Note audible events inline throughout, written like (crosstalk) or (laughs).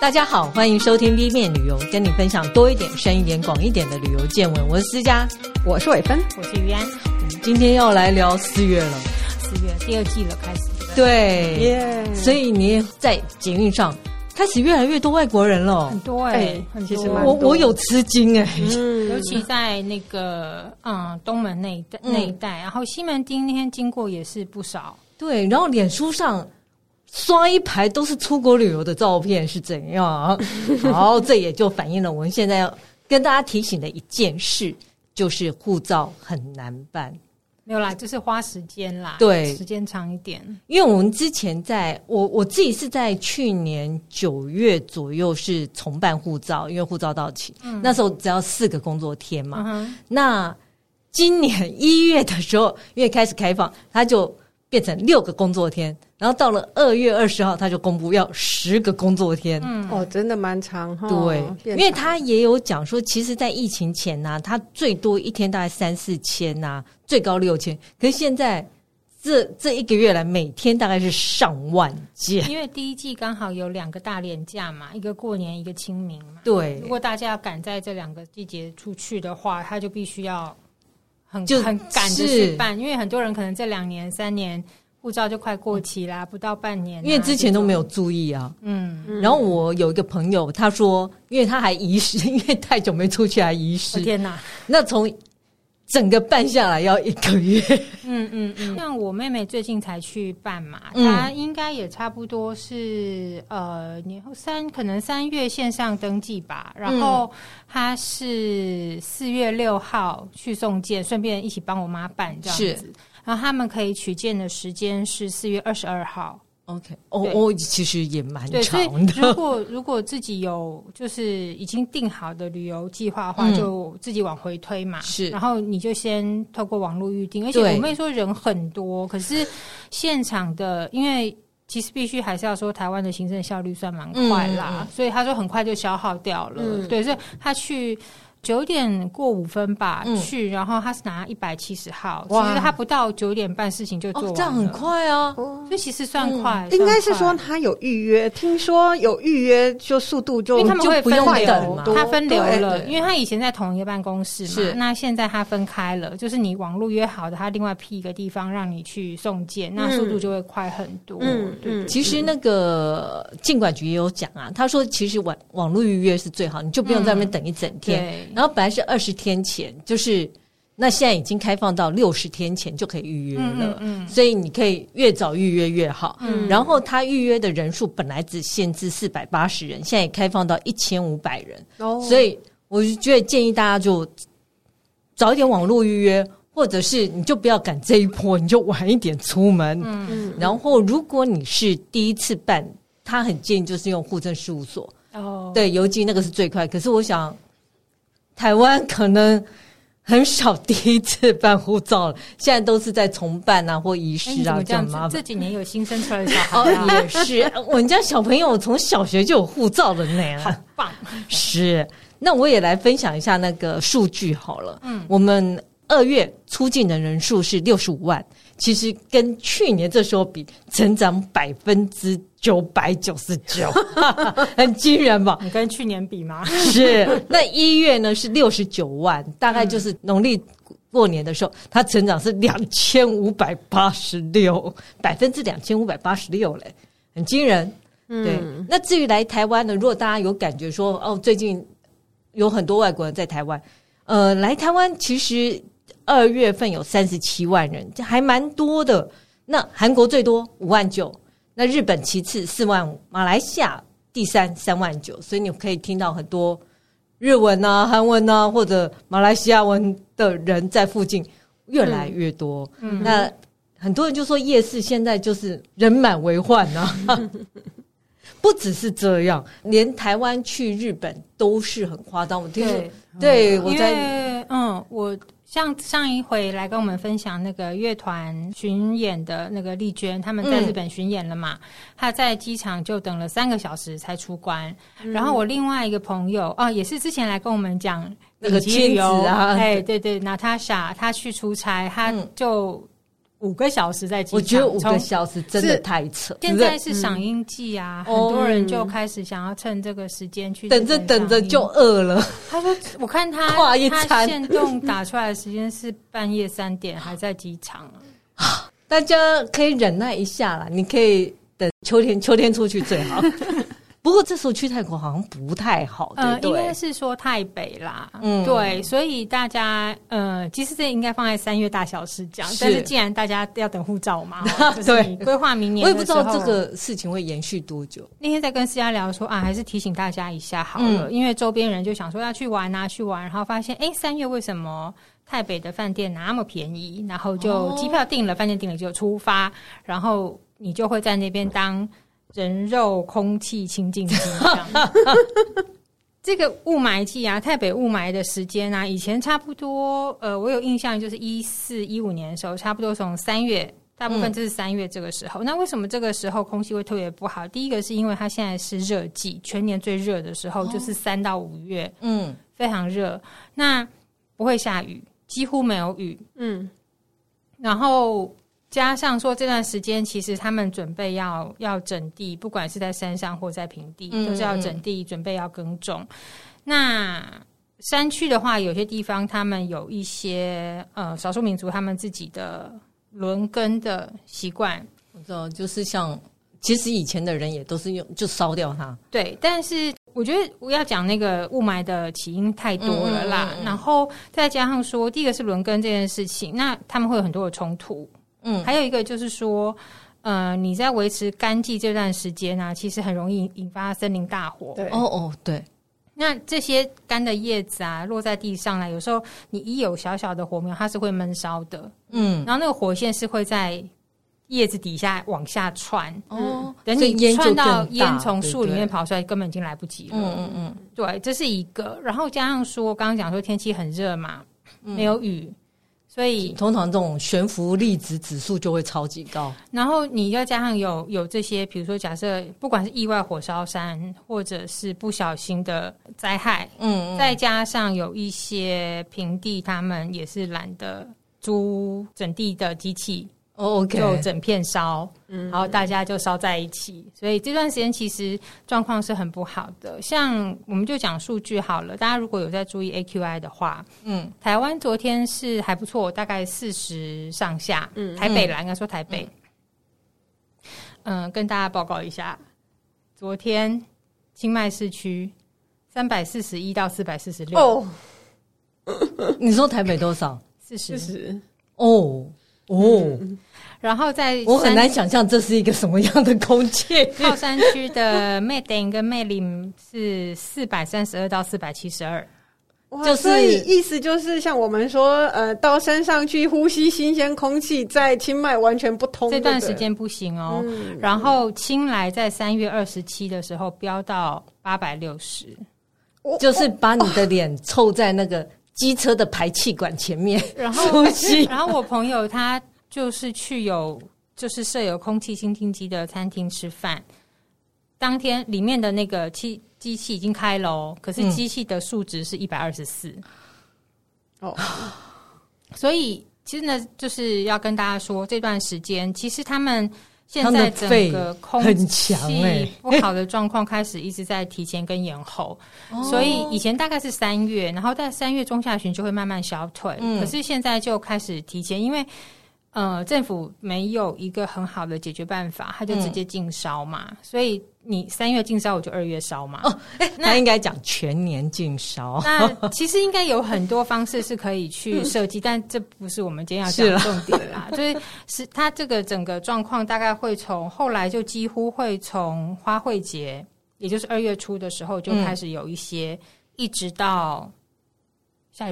大家好，欢迎收听 B 面旅游，跟你分享多一点、深一点、广一点的旅游见闻。我是思佳，我是伟芬，我是于安。我们今天要来聊四月了，四月第二季了，开始。对，耶 Yeah！所以你在捷运上开始越来越多外国人了，很多哎、欸，很多。我我有吃惊哎、欸，嗯、尤其在那个嗯东门那一带那一带，然后西门町那天经过也是不少。对，然后脸书上。刷一排都是出国旅游的照片是怎样？(laughs) 然后这也就反映了我们现在要跟大家提醒的一件事，就是护照很难办。没有啦，就是花时间啦，对，时间长一点。因为我们之前在我我自己是在去年九月左右是重办护照，因为护照到期，嗯、那时候只要四个工作天嘛。嗯、那今年一月的时候，因为开始开放，他就变成六个工作天。然后到了二月二十号，他就公布要十个工作天。嗯，哦，真的蛮长哈。对，因为他也有讲说，其实，在疫情前呢、啊，他最多一天大概三四千呐、啊，最高六千。可是现在这这一个月来，每天大概是上万件。因为第一季刚好有两个大连假嘛，一个过年，一个清明嘛。对，如果大家要赶在这两个季节出去的话，他就必须要很就很赶着去办，因为很多人可能这两年三年。护照就快过期啦，不到半年。因为之前都没有注意啊。嗯。然后我有一个朋友，他说，因为他还遗失，(laughs) 因为太久没出去还遗失。天哪！那从整个办下来要一个月。嗯嗯嗯。像我妹妹最近才去办嘛，她应该也差不多是呃年后三可能三月线上登记吧。然后她是四月六号去送件，顺便一起帮我妈办这样子。然后他们可以取件的时间是四月二十二号。OK，哦哦，其实也蛮长的。如果 (laughs) 如果自己有就是已经定好的旅游计划的话，嗯、就自己往回推嘛。是，然后你就先透过网络预定。而且我妹说人很多，可是现场的，因为其实必须还是要说台湾的行政效率算蛮快啦，嗯、所以他说很快就消耗掉了。嗯、对，所以他去。九点过五分吧，嗯、去，然后他是拿一百七十号，哇。其实他不到九点半事情就做完了，哦，这样很快啊，所以其实算快。嗯、应该是说他有预约，听说有预约就速度就因为他们会分流，多他分流了，因为他以前在同一个办公室嘛，是。那现在他分开了，就是你网络约好的，他另外批一个地方让你去送件，嗯、那速度就会快很多。嗯，其实那个进管局也有讲啊，他说其实网网络预约是最好，你就不用在那边等一整天。嗯然后本来是二十天前，就是那现在已经开放到六十天前就可以预约了，嗯，嗯，所以你可以越早预约越好。嗯，然后他预约的人数本来只限制四百八十人，现在也开放到一千五百人。哦，所以我就觉得建议大家就早一点网络预约，或者是你就不要赶这一波，你就晚一点出门。嗯嗯。然后如果你是第一次办，他很建议就是用户政事务所。哦，对，邮寄那个是最快。可是我想。台湾可能很少第一次办护照了，现在都是在重办啊或遗失啊，这样麻烦。这几年有新生出来的小孩哦，也是。我们家小朋友从小学就有护照的呢，好棒。是，那我也来分享一下那个数据好了。嗯，我们二月出境的人数是六十五万，其实跟去年这时候比，成长百分之。九百九十九，(laughs) 很惊人吧？你跟去年比吗？是。那一月呢是六十九万，大概就是农历过年的时候，它成长是两千五百八十六，百分之两千五百八十六嘞，很惊人。对。嗯、那至于来台湾呢，如果大家有感觉说，哦，最近有很多外国人在台湾，呃，来台湾其实二月份有三十七万人，这还蛮多的。那韩国最多五万九。那日本其次四万五，马来西亚第三三万九，所以你可以听到很多日文啊、韩文啊或者马来西亚文的人在附近越来越多。嗯，那很多人就说夜市现在就是人满为患啊，(laughs) 不只是这样，连台湾去日本都是很夸张。我听说，对，我在嗯我。像上一回来跟我们分享那个乐团巡演的那个丽娟，他们在日本巡演了嘛？他在机场就等了三个小时才出关。然后我另外一个朋友哦，也是之前来跟我们讲那个亲子啊，(laughs) 哎，对对，娜塔莎，她去出差，她就五个小时在机场，我觉得五个小时真的太扯。现在是赏樱季啊，很多人就开始想要趁这个时间去等着等着就饿了。他说：“我看他 (laughs) 他限动打出来的时间是半夜三点，还在机场啊。(sighs) 大家可以忍耐一下啦，你可以等秋天，秋天出去最好。(laughs) ”不过这时候去泰国好像不太好，对对，呃，应该是说泰北啦，嗯，对，所以大家呃，其实这应该放在三月大小事讲，是但是既然大家要等护照嘛，(laughs) 对，规划明年，我也不知道这个事情会延续多久。那天在跟思佳聊说啊，还是提醒大家一下好了，嗯，因为周边人就想说要去玩啊，去玩，然后发现哎，三月为什么泰北的饭店那么便宜？然后就机票订了，饭店订了就出发，然后你就会在那边当。人肉空气清净机，这个雾霾季啊，台北雾霾的时间啊，以前差不多，呃，我有印象，就是一四一五年的时候，差不多从三月，大部分就是三月这个时候。嗯、那为什么这个时候空气会特别不好？第一个是因为它现在是热季，全年最热的时候就是三到五月，嗯，非常热。那不会下雨，几乎没有雨，嗯，然后。加上说这段时间，其实他们准备要要整地，不管是在山上或在平地，嗯、都是要整地，准备要耕种。那山区的话，有些地方他们有一些呃少数民族他们自己的轮耕的习惯。我知道，就是像其实以前的人也都是用就烧掉它。对，但是我觉得我要讲那个雾霾的起因太多了啦，嗯嗯嗯，然后再加上说，第一个是轮耕这件事情，那他们会有很多的冲突。嗯，还有一个就是说，呃，你在维持干季这段时间呢、啊，其实很容易引发森林大火。对，哦哦，对。那这些干的叶子啊，落在地上来，有时候你一有小小的火苗，它是会闷烧的。嗯，然后那个火线是会在叶子底下往下窜。哦，等你窜到烟从树里面跑出来，根本已经来不及了。嗯嗯嗯，对，这是一个。然后加上说，刚刚讲说天气很热嘛，没有雨。所以通常这种悬浮粒子指数就会超级高，然后你要加上有有这些，比如说假设不管是意外火烧山，或者是不小心的灾害，嗯，嗯，再加上有一些平地，他们也是懒得租整地的机器。OK，就整片烧，嗯然后大家就烧在一起，所以这段时间其实状况是很不好的。像我们就讲数据好了，大家如果有在注意 AQI 的话，嗯，台湾昨天是还不错，大概四十上下。嗯，台北啦，应该说台北。嗯，跟大家报告一下，昨天清迈市区三百四十一到四百四十六。哦，你说台北多少？四十。哦。哦，嗯、然后在我很难想象这是一个什么样的空气。(laughs) 靠山区的麦顶跟麦林是四百三十二到四百七十二，就是所以意思就是像我们说，呃，到山上去呼吸新鲜空气，在清迈完全不通。这段时间不行哦。嗯、然后清莱在三月二十七的时候飙到八百六十，就是把你的脸凑在那个。机车的排气管前面，然后呼吸，然后我朋友他就是去有就是设有空气清净机的餐厅吃饭，当天里面的那个机机器已经开了哦，可是机器的数值是一百二十四。哦，(laughs) 所以其实呢，就是要跟大家说，这段时间其实他们。现在整个空气不好的状况开始一直在提前跟延后，所以以前大概是三月，然后在三月中下旬就会慢慢消退，可是现在就开始提前，因为。呃，政府没有一个很好的解决办法，他就直接禁烧嘛。嗯、所以你三月禁烧，我就二月烧嘛。哦，那他应该讲全年禁烧。那其实应该有很多方式是可以去设计，嗯、(laughs) 但这不是我们今天要讲的重点啦。所以 (laughs) 是它这个整个状况大概会从后来就几乎会从花卉节，也就是二月初的时候就开始有一些，嗯、一直到。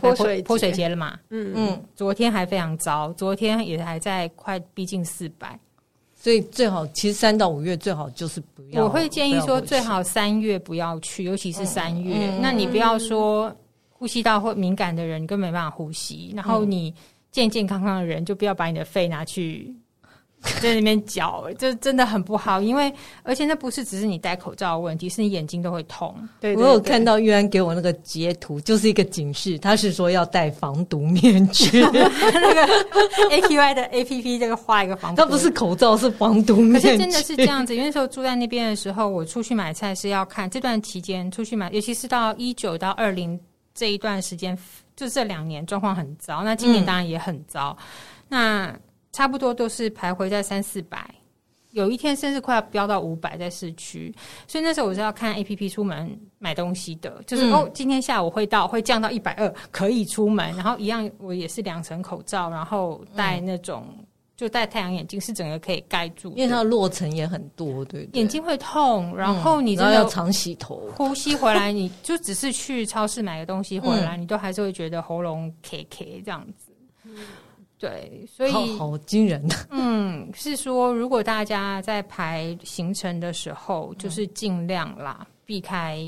泼水泼水节了嘛？嗯嗯，昨天还非常糟，昨天也还在快逼近四百，所以最好其实三到五月最好就是不要。我会建议说最好三月不要去，尤其是三月。嗯、那你不要说呼吸道或敏感的人，你根本没办法呼吸。然后你健健康康的人，就不要把你的肺拿去 (laughs) 在那边搅，就真的很不好。因为而且那不是只是你戴口罩的问题，是你眼睛都会痛。对，对，对，我有看到玉安给我那个截图，就是一个警示，他是说要戴防毒面具。(laughs) (laughs) 那个 APY 的 APP 这个画一个防毒，它不是口罩，是防毒面具。可是真的是这样子，因为那时候住在那边的时候，我出去买菜是要看这段期间出去买，尤其是到一九到二零这一段时间，就这两年状况很糟。那今年当然也很糟。嗯、那差不多都是徘徊在三四百，有一天甚至快要飙到五百在市区，所以那时候我是要看 APP 出门买东西的，就是、嗯、哦，今天下午会到，会降到一百二，可以出门。然后一样，我也是两层口罩，然后戴那种、嗯、就戴太阳眼镜，是整个可以盖住，因为它的落尘也很多，对，对，眼睛会痛，然后你真的、嗯、要常洗头，呼吸回来，你 (laughs) 就只是去超市买个东西回来，嗯、你都还是会觉得喉咙 K K 这样子。嗯对，所以好，好惊人。(laughs) (laughs) 嗯，是说如果大家在排行程的时候，就是尽量啦，避开。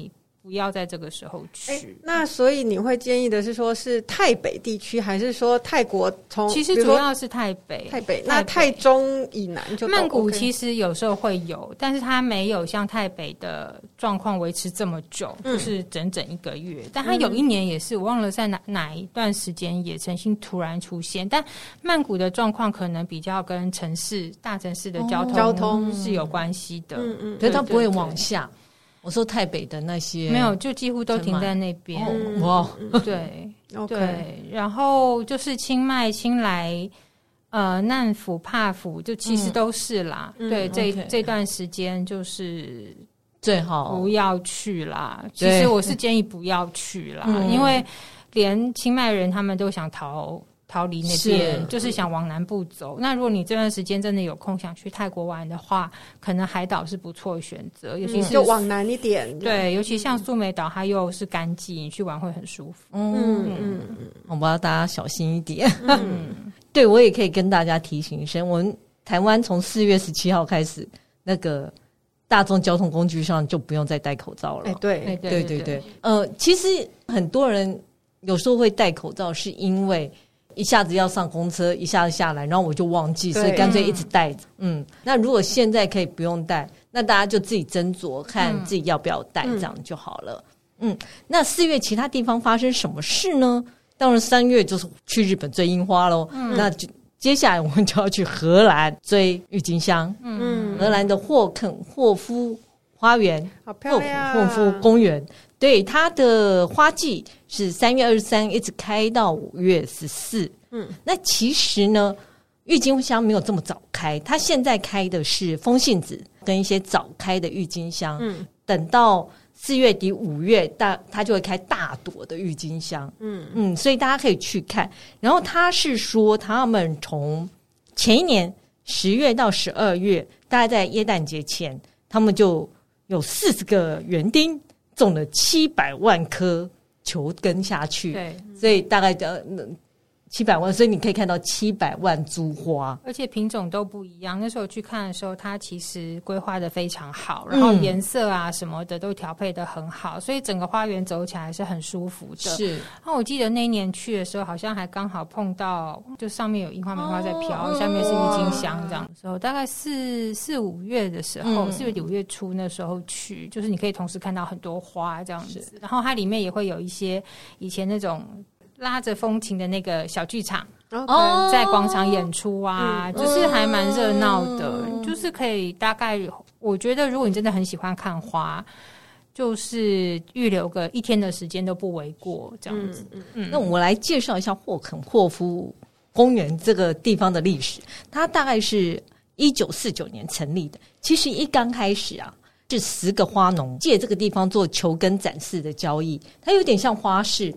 不要在这个时候去。欸、那所以你会建议的是说，是泰北地区，还是说泰国从？其实主要是泰北，泰北。那泰中以南就曼谷其实有时候会有，但是它没有像泰北的状况维持这么久，嗯、就是整整一个月。但它有一年也是，我忘了在哪哪一段时间也曾经突然出现。但曼谷的状况可能比较跟城市大城市的交通、哦、交通是有关系的，嗯嗯，所以它不会往下。我说台北的那些没有，就几乎都停在那边。哇，对对，然后就是清迈、清莱、呃难府、帕府，就其实都是啦。对，这这段时间就是最好不要去啦。其实我是建议不要去啦，因为连清迈人他们都想逃。逃离那边就是想往南部走。那如果你这段时间真的有空想去泰国玩的话，可能海岛是不错的选择，尤其是就往南一点。对，尤其像苏梅岛，它又是干季，你去玩会很舒服。嗯嗯嗯，好吧，大家小心一点。嗯，(laughs) 对我也可以跟大家提醒一声，我们台湾从四月十七号开始，那个大众交通工具上就不用再戴口罩了。哎，对，对对对对。呃，其实很多人有时候会戴口罩，是因为。一下子要上公车，一下子下来，然后我就忘记，所以干脆一直带着。嗯，那如果现在可以不用带，那大家就自己斟酌，看自己要不要戴，这样就好了。嗯，嗯，那四月其他地方发生什么事呢？当然三月就是去日本追樱花喽。嗯，那就接下来我们就要去荷兰追郁金香。嗯，荷兰的霍肯霍夫花园，好漂亮，霍夫公园。对，它的花季是三月二十三一直开到五月十四。嗯，那其实呢，郁金香没有这么早开，它现在开的是风信子跟一些早开的郁金香。嗯，等到四月底五月大，它就会开大朵的郁金香。嗯嗯，所以大家可以去看。然后他是说，他们从前一年十月到十二月，大概在耶诞节前，他们就有四十个园丁。种了七百万颗球根下去，对，所以大概的七百万，所以你可以看到七百万株花，而且品种都不一样。那时候去看的时候，它其实规划的非常好，然后颜色啊什么的都调配的很好，所以整个花园走起来是很舒服的。是，那我记得那一年去的时候，好像还刚好碰到，就上面有樱花梅花在飘，哦、下面是郁金香这样的时候，大概四四五月的时候，四、嗯、月底五月初那时候去，就是你可以同时看到很多花这样子，然后它里面也会有一些以前那种。拉着风琴的那个小剧场，Okay. 在广场演出啊，嗯、就是还蛮热闹的，嗯、就是可以大概，我觉得如果你真的很喜欢看花，就是预留个一天的时间都不为过，这样子。嗯嗯、那我来介绍一下霍肯霍夫公园这个地方的历史，它大概是一九四九年成立的。其实一刚开始啊，是十个花农借这个地方做球根展示的交易，它有点像花市。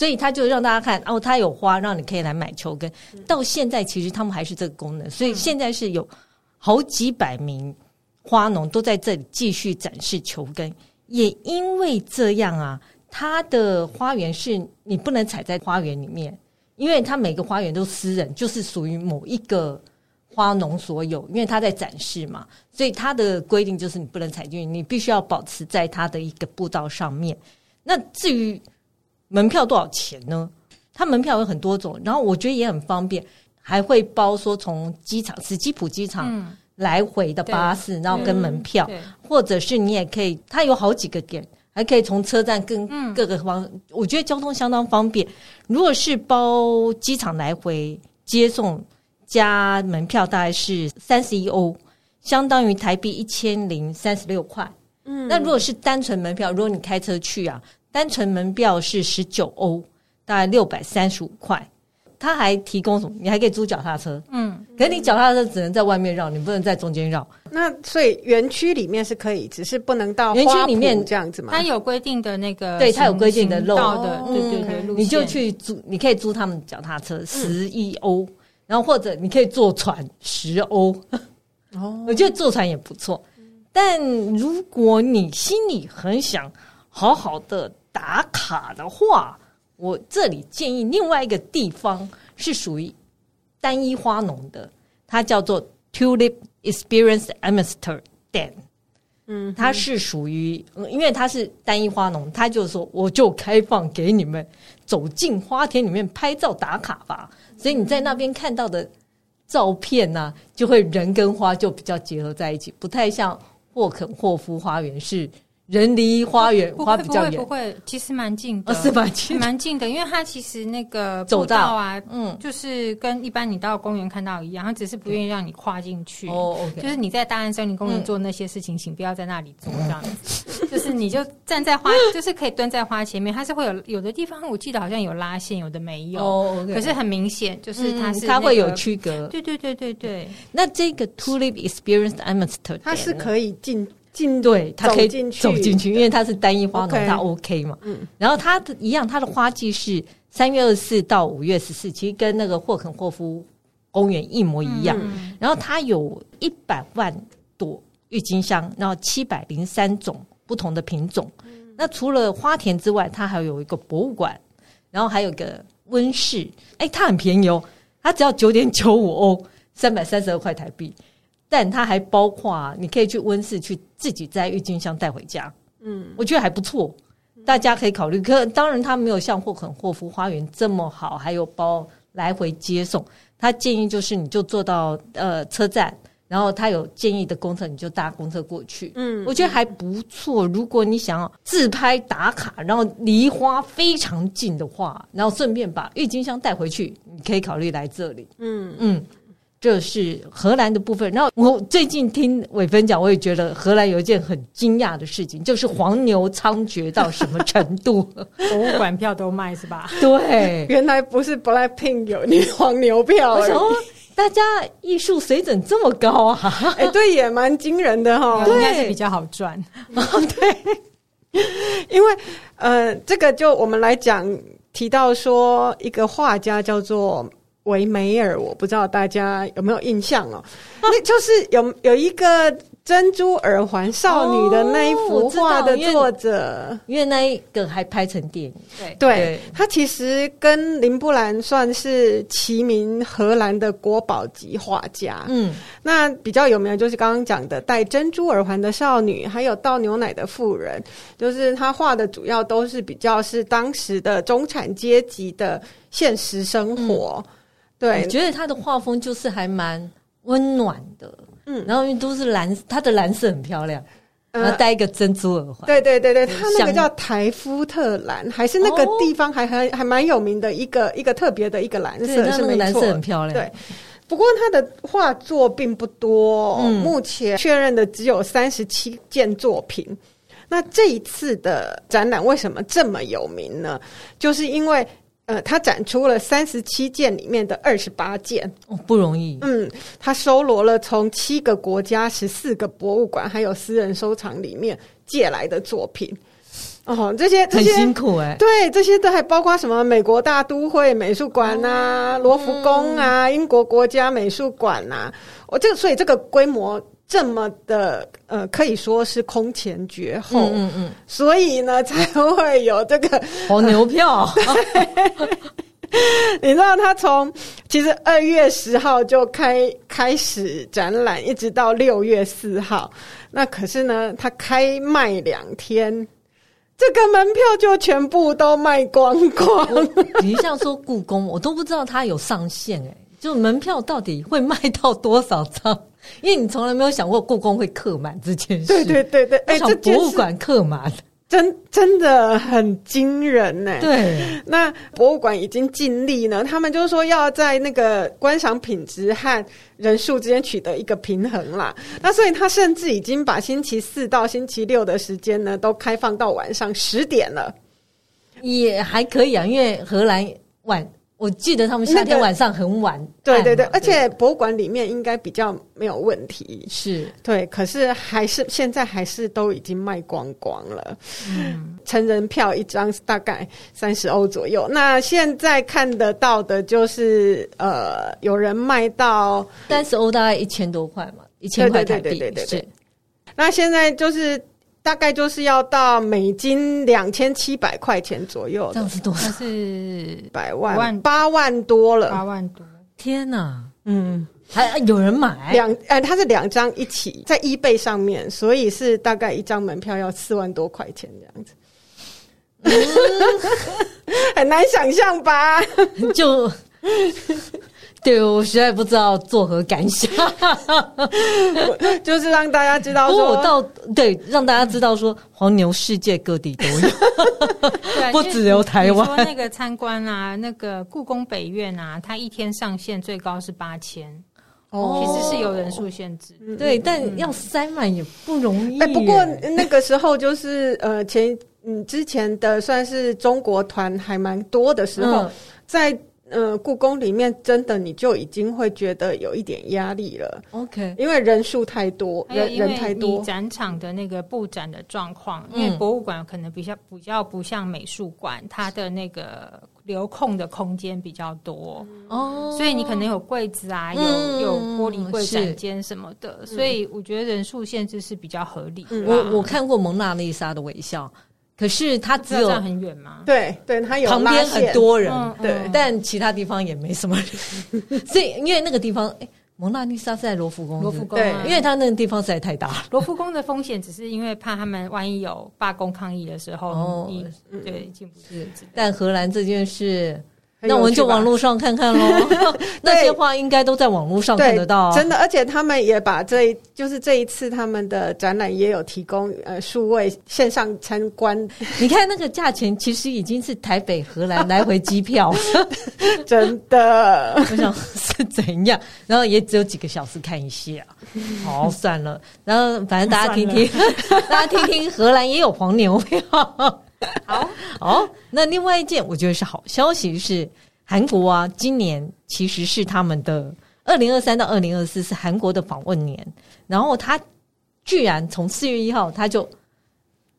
所以他就让大家看哦，他有花，让你可以来买球根。到现在其实他们还是这个功能，所以现在是有好几百名花农都在这里继续展示球根。也因为这样啊，他的花园是你不能踩在花园里面，因为他每个花园都私人，就是属于某一个花农所有。因为他在展示嘛，所以他的规定就是你不能踩进去，你必须要保持在他的一个步道上面。那至于门票多少钱呢？它门票有很多种，然后我觉得也很方便。还会包说从机场史基浦机场来回的巴士，嗯、然后跟门票，或者是你也可以，它有好几个点，还可以从车站跟各个方，嗯、我觉得交通相当方便。如果是包机场来回接送加门票，大概是三十一欧，相当于台币一千零三十六块。嗯，那如果是单纯门票，如果你开车去啊，单程门票是十九欧，大概六百三十五块。他还提供什么？你还可以租脚踏车。嗯，可是你脚踏车只能在外面绕，你不能在中间绕。那所以园区里面是可以，只是不能到园区里面这样子嘛？它有规定的那个，对，它有规定的路的，对对对，你就去租，你可以租他们脚踏车十一欧，然后或者你可以坐船十欧。哦，(laughs) 我觉得坐船也不错。但如果你心里很想好好的打卡的话，我这里建议另外一个地方是属于单一花农的，它叫做 Tulip Experience Amsterdam。嗯，它是属于，因为它是单一花农，它就是说，我就开放给你们走进花田里面拍照打卡吧。所以你在那边看到的照片呢、啊，就会人跟花就比较结合在一起，不太像。霍肯霍夫花园是人离花园花比较远，不会，其实蛮近的，哦、是蛮近，蛮近的，因为它其实那个 (laughs) 走道啊，嗯，就是跟一般你到公园看到一样，它只是不愿意让你跨进去。哦，OK，就是你在大安森林公园做那些事情，嗯、请不要在那里做这样子。(laughs) 就是你就站在花，(laughs) 就是可以蹲在花前面，它是会有有的地方，我记得好像有拉线，有的没有。哦，okay、可是很明显，就是它是、那个嗯、它会有区隔。对对对对对。那这个 Tulip Experience Amsterdam 它是可以进。进对，它可以走进去，因为它是单一花农，它 OK 嘛。嗯，然后它的一样，它的花季是三月二十四到五月十四，其实跟那个霍肯霍夫公园一模一样。嗯、然后它有一百万朵郁金香，然后七百零三种不同的品种。嗯、那除了花田之外，它还有一个博物馆，然后还有个温室。哎，它很便宜哦，它只要九点九五欧，三百三十二块台币。但它还包括，你可以去温室去自己摘郁金香带回家，嗯，我觉得还不错，大家可以考虑。可当然，它没有像霍肯霍夫花园这么好，还有包来回接送。他建议就是，你就坐到呃车站，然后他有建议的公车，你就搭公车过去。嗯，我觉得还不错。如果你想要自拍打卡，然后离花非常近的话，然后顺便把郁金香带回去，你可以考虑来这里。嗯嗯。嗯这是荷兰的部分，然后我最近听伟芬讲，我也觉得荷兰有一件很惊讶的事情，就是黄牛猖獗到什么程度，(laughs) 博物馆票都卖是吧？对，(laughs) 原来不是 Blackpink 有你黄牛票，为什么大家艺术水准这么高啊？哎，对，也蛮惊人的哈，应该是比较好赚。(laughs) 对，因为呃，这个就我们来讲，提到说一个画家叫做。维梅尔，我不知道大家有没有印象哦？那就是有有一个珍珠耳环少女的那一幅画的作者，哦、因为那一个还拍成电影。对，对他其实跟林布兰算是齐名荷兰的国宝级画家。嗯，那比较有名的就是刚刚讲的戴珍珠耳环的少女，还有倒牛奶的妇人，就是他画的主要都是比较是当时的中产阶级的现实生活。嗯对，我觉得他的画风就是还蛮温暖的，嗯，然后因为都是蓝，他的蓝色很漂亮，然后戴一个珍珠耳环，对对对对，他那个叫台夫特蓝，还是那个地方还还还蛮有名的一个一个特别的一个蓝色，是没错，蓝色很漂亮。对，不过他的画作并不多，目前确认的只有三十七件作品。那这一次的展览为什么这么有名呢？就是因为。呃，他展出了三十七件里面的二十八件，哦，不容易。嗯，他收罗了从七个国家、十四个博物馆还有私人收藏里面借来的作品。哦，这些这些很辛苦哎、欸。对，这些都还包括什么？美国大都会美术馆呐，罗浮宫啊，英国国家美术馆呐。我这个，所以这个规模。这么的呃，可以说是空前绝后，嗯嗯，嗯，所以呢，才会有这个黄牛票。(laughs) 你知道，他从其实二月十号就开开始展览，一直到六月四号。那可是呢，他开卖两天，这个门票就全部都卖光光。你像说故宫，我都不知道他有上限哎、欸。就门票到底会卖到多少张？因为你从来没有想过故宫会客满这件事。对对对对，哎，这博物馆客满。真真的很惊人呢。对，那博物馆已经尽力呢，他们就是说要在那个观赏品质和人数之间取得一个平衡啦。那所以他甚至已经把星期四到星期六的时间呢，都开放到晚上十点了，也还可以啊，因为荷兰晚。我记得他们夏天晚上很晚，那个，对对对，而且博物馆里面应该比较没有问题，是对，可是还是现在还是都已经卖光光了。嗯，成人票一张大概三十欧左右，那现在看得到的就是呃，有人卖到三十欧，大概一千多块嘛，一千块台币，对对对对对。那现在就是。大概就是要到美金两千七百块钱左右，这样是多少？是百万八万多了，八万多！天哪，嗯，还有人买两？哎，它是两张一起在 eBay 上面，所以是大概一张门票要四万多块钱这样子，嗯、(laughs) 很难想象吧？就。(laughs) 对，我实在不知道作何感想，(laughs) 就是让大家知道说，我到对让大家知道说，黄牛世界各地都有，(laughs) 不只有台湾。说那个参观啊，那个故宫北院啊，它一天上限最高是八千，哦，其实是有人数限制，对，但要塞满也不容易。哎，不过那个时候就是呃前嗯之前的算是中国团还蛮多的时候，在。嗯，故宫里面真的你就已经会觉得有一点压力了。OK，因为人数太多，人人太多。展场的那个布展的状况，因为博物馆可能比较比较不像美术馆，它的那个留空的空间比较多哦，所以你可能有柜子啊，有有玻璃柜展间什么的，所以我觉得人数限制是比较合理的。我我看过蒙娜丽莎的微笑。可是它只有很远吗？对对，它有旁边很多人，嗯嗯、对，但其他地方也没什么人。(laughs) 所以因为那个地方，哎，蒙娜丽莎是在罗浮宫，罗浮宫，对，因为它那个地方实在太大了。罗浮宫的风险只是因为怕他们万一有罢工抗议的时候，哦，你对进不去。但荷兰这件事。那我们就网络上看看喽，(laughs) 那些画应该都在网络上看得到，啊。真的，而且他们也把这一就是这一次他们的展览也有提供呃数位线上参观。(laughs) 你看那个价钱，其实已经是台北荷兰 (laughs) 来回机票，真的。我想是怎样，然后也只有几个小时看一下，好算了。然后反正大家听听，大家听听，荷兰也有黄牛票。好，(laughs) 哦，那另外一件我觉得是好消息是，韩国啊，今年其实是他们的二零二三到二零二四是韩国的访问年，然后他居然从四月一号他就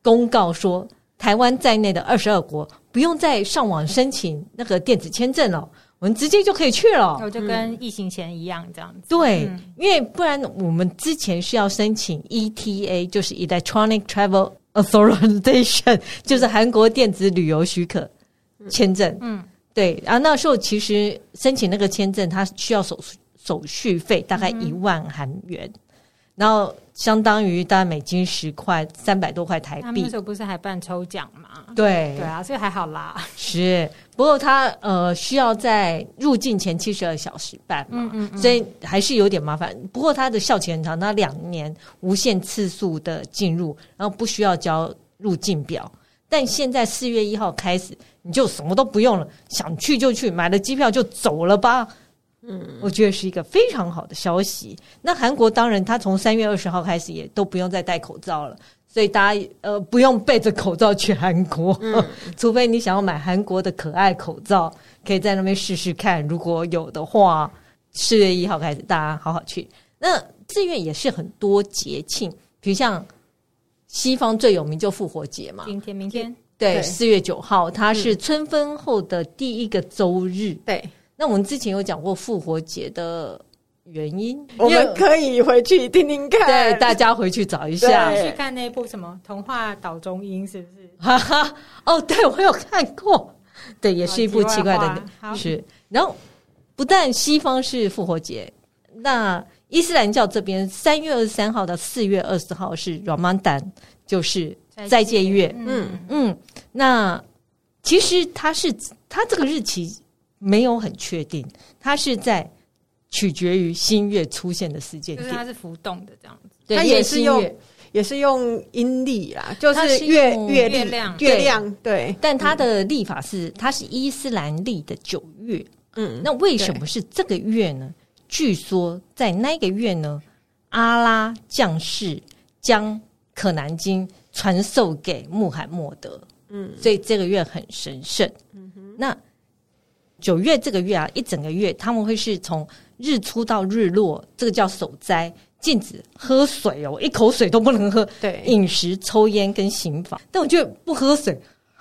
公告说，台湾在内的二十二国不用再上网申请那个电子签证了，我们直接就可以去了，就跟疫情前一样这样子。对，因为不然我们之前是要申请 ETA，就是 Electronic Travel。Authorization (laughs) 就是韩国电子旅游许可签证，嗯，对啊，那时候其实申请那个签证，它需要手手续费大概一万韩元，嗯、然后相当于大概美金十块，三百多块台币。那时候不是还办抽奖吗？对，对啊，所以还好啦。是，不过他呃需要在入境前七十二小时办嘛，嗯嗯嗯，所以还是有点麻烦。不过他的效期很长，他两年无限次数的进入，然后不需要交入境表。但现在四月一号开始，你就什么都不用了，想去就去，买了机票就走了吧。嗯，我觉得是一个非常好的消息。那韩国当然，他从三月二十号开始也都不用再戴口罩了。所以大家呃不用背着口罩去韩国，嗯、(laughs) 除非你想要买韩国的可爱口罩，可以在那边试试看。如果有的话，四月一号开始，大家好好去。那四月也是很多节庆，比如像西方最有名就复活节嘛，今天明天对，四月九号它是春分后的第一个周日。对，那我们之前有讲过复活节的。原因，我们可以回去听听看。对，大家回去找一下，去看那部什么《童话岛中英》，是不是？哈哈，哦，对，我有看过。对，也是一部奇怪的，是。然后，不但西方是复活节，那伊斯兰教这边三月二十三号到四月二十号是 Ramadan，就是斋戒月。嗯嗯，那其实它是它这个日期没有很确定，它是在。取决于新月出现的时间点，就是它是浮动的这样子。对，它也是用也是用阴历啦，就是月月月亮月亮对。但它的历法是它是伊斯兰历的九月。嗯，那为什么是这个月呢？据说在那个月呢，阿拉将士将可南经传授给穆罕默德。嗯，所以这个月很神圣。嗯哼，那九月这个月啊，一整个月他们会是从日出到日落，这个叫守斋，禁止喝水哦，一口水都不能喝。对，饮食、抽烟跟刑法。但我觉得不喝水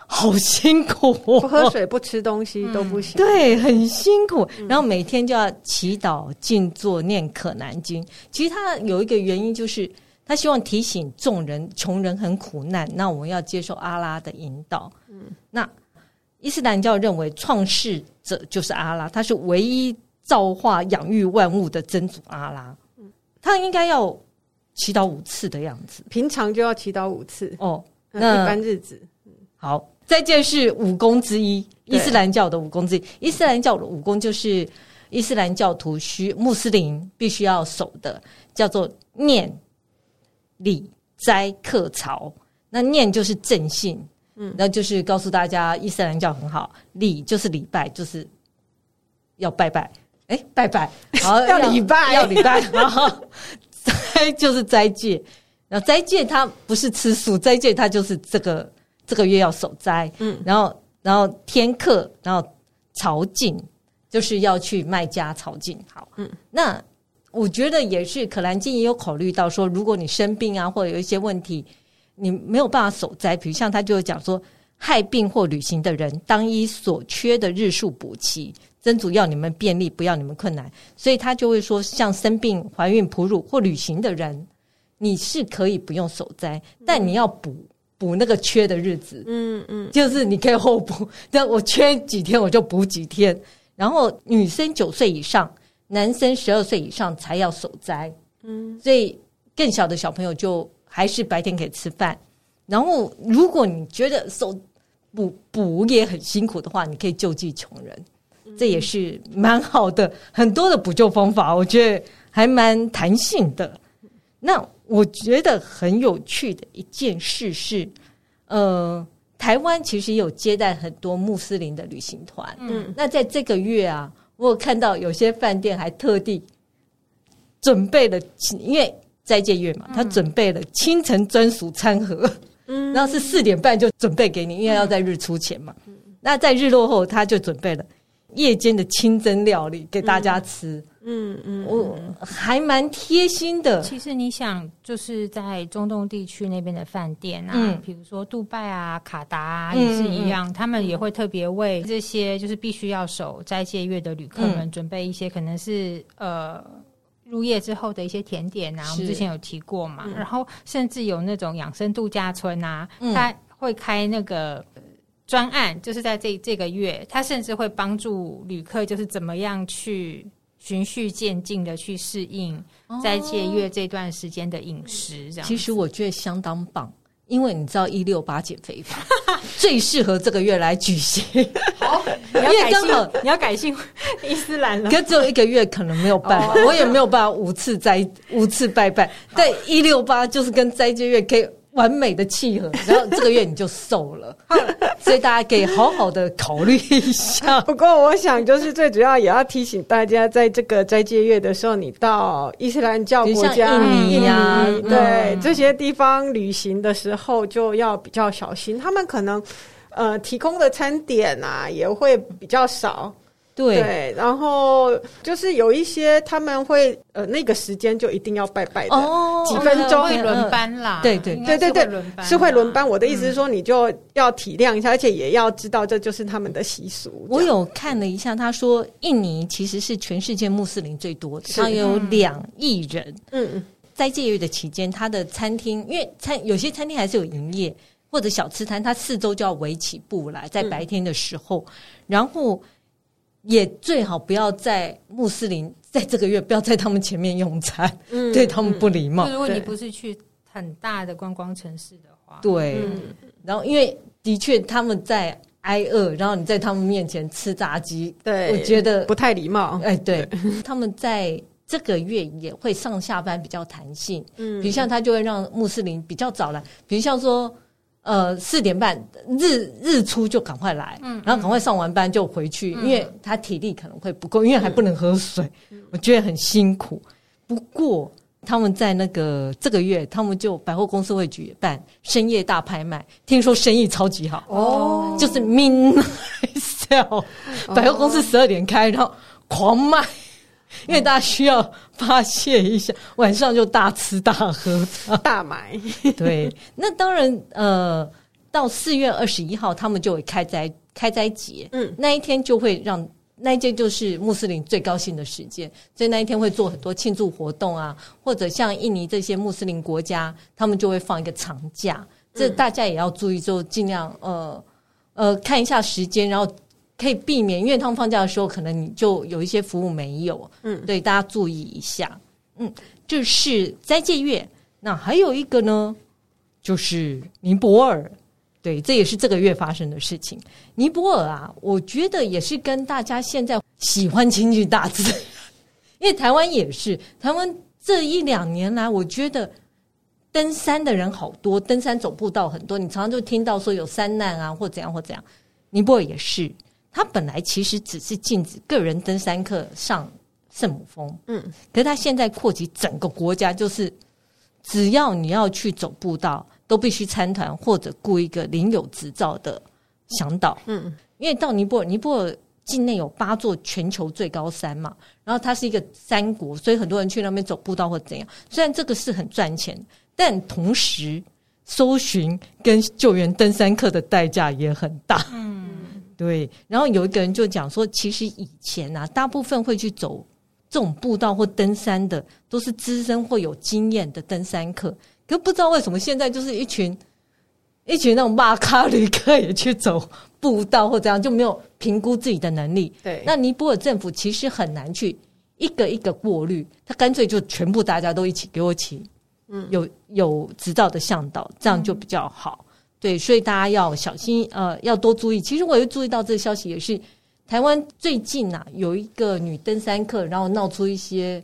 好辛苦哦，不喝水、不吃东西都不行。嗯、对，很辛苦。然后每天就要祈祷、静坐、念可兰经。其实他有一个原因就是。他希望提醒众人，穷人很苦难，那我们要接受阿拉的引导。嗯，那伊斯兰教认为创世者就是阿拉，他是唯一造化养育万物的真主阿拉。嗯，他应该要祈祷五次的样子，平常就要祈祷五次哦。那一般日子，好，再就是五功之一，伊斯兰教的五功之一。伊斯兰教的五功就是伊斯兰教徒需穆斯林必须要守的，叫做念。礼斋课朝，那念就是正信，嗯，那就是告诉大家伊斯兰教很好。礼就是礼拜，就是要拜拜，哎、欸，拜拜，(laughs) 好要礼拜，要礼拜。(laughs) 然后斋就是斋戒，然后斋戒它不是吃素，斋戒它就是这个这个月要守斋，嗯，然后然后天课，然后朝觐就是要去麦加朝觐，好，嗯，那。我觉得也是，可兰经也有考虑到说，如果你生病啊，或者有一些问题，你没有办法守斋，比如像他就会讲说，害病或旅行的人，当依所缺的日数补齐。真主要你们便利，不要你们困难，所以他就会说，像生病、怀孕、哺乳或旅行的人，你是可以不用守斋，但你要补补那个缺的日子。嗯嗯，就是你可以后补，但我缺几天我就补几天。然后女生九岁以上。男生十二岁以上才要守斋，嗯，所以更小的小朋友就还是白天可以吃饭。然后，如果你觉得手补补也很辛苦的话，你可以救济穷人，这也是蛮好的。很多的补救方法，我觉得还蛮弹性的。那我觉得很有趣的一件事是，呃，台湾其实有接待很多穆斯林的旅行团，嗯，那在这个月啊。我有看到有些饭店还特地准备了，因为斋戒月嘛，他准备了清晨专属餐盒，嗯，然后是四点半就准备给你，因为要在日出前嘛。那在日落后，他就准备了夜间的清真料理给大家吃。嗯嗯，我还蛮贴心的。其实你想，就是在中东地区那边的饭店啊，嗯，比如说杜拜啊、卡达啊，也是一样，嗯，他们也会特别为这些就是必须要守斋戒月的旅客们准备一些可能是呃入夜之后的一些甜点啊。我们之前有提过嘛，然后甚至有那种养生度假村啊，他会开那个专案，就是在这这个月，他甚至会帮助旅客，就是怎么样去。循序渐进的去适应斋戒月这段时间的饮食，这样、哦、其实我觉得相当棒，因为你知道一六八减肥法最适合这个月来举行。(laughs) 好，(laughs) 因为刚好你要改信伊斯兰了，可只有一个月可能没有办法，我也没有办法五次斋五次拜拜，但一六八就是跟斋戒月可以。完美的契合，然后这个月你就瘦了，(laughs) 所以大家可以好好的考虑一下。(laughs) 不过我想，就是最主要也要提醒大家，在这个斋戒月的时候，你到伊斯兰教国家、印尼呀，印尼，对、嗯、这些地方旅行的时候，就要比较小心。他们可能呃提供的餐点啊，也会比较少。对，对，然后就是有一些他们会呃那个时间就一定要拜拜的，哦、几分钟会轮班啦，对对对对对，是会轮班。我的意思是说，你就要体谅一下，嗯、而且也要知道这就是他们的习俗。我有看了一下，他说印尼其实是全世界穆斯林最多的，他有两亿人。嗯嗯，在戒月的期间，他的餐厅因为餐有些餐厅还是有营业，或者小吃摊，他四周就要围起布来，在白天的时候，嗯、然后。也最好不要在穆斯林在这个月不要在他们前面用餐，嗯、(laughs) 对他们不礼貌。如果你不是去很大的观光城市的话，对。嗯、然后，因为的确他们在挨饿，然后你在他们面前吃炸鸡，对，我觉得不太礼貌。哎，对，(laughs) 他们在这个月也会上下班比较弹性，嗯，比如像他就会让穆斯林比较早来，比如像说。呃，四点半日日出就赶快来，嗯，然后赶快上完班就回去，嗯，因为他体力可能会不够，因为还不能喝水，嗯，我觉得很辛苦。不过他们在那个这个月，他们就百货公司会举办深夜大拍卖，听说生意超级好哦，就是 midnight sale，百货公司十二点开，然后狂卖。因为大家需要发泄一下，晚上就大吃大喝、大买。(laughs) 对，那当然，呃，到四月二十一号，他们就会开斋开斋节。嗯，那一天就会让那一天就是穆斯林最高兴的时间，所以那一天会做很多庆祝活动啊，或者像印尼这些穆斯林国家，他们就会放一个长假。这大家也要注意，就尽量呃呃看一下时间，然后。可以避免，因为他们放假的时候，可能你就有一些服务没有。嗯，对，大家注意一下。嗯，这是斋戒月。那还有一个呢，就是尼泊尔。对，这也是这个月发生的事情。尼泊尔啊，我觉得也是跟大家现在喜欢亲近大自然，因为台湾也是。台湾这一两年来，我觉得登山的人好多，登山走步道很多。你常常就听到说有山难啊，或怎样或怎样。尼泊尔也是。他本来其实只是禁止个人登山客上圣母峰，嗯，可是他现在扩及整个国家，就是只要你要去走步道，都必须参团或者雇一个领有执照的向导，嗯，因为到尼泊尔，尼泊尔境内有八座全球最高山嘛，然后它是一个山国，所以很多人去那边走步道或怎样。虽然这个是很赚钱，但同时搜寻跟救援登山客的代价也很大，嗯。对，然后有一个人就讲说，其实以前啊，大部分会去走这种步道或登山的，都是资深或有经验的登山客。可不知道为什么现在就是一群一群那种马卡旅客也去走步道或这样，就没有评估自己的能力。对，那尼泊尔政府其实很难去一个一个过滤，他干脆就全部大家都一起给我请，嗯，有有执照的向导，这样就比较好。对，所以大家要小心，呃，要多注意。其实我又注意到这个消息，也是台湾最近啊，有一个女登山客，然后闹出一些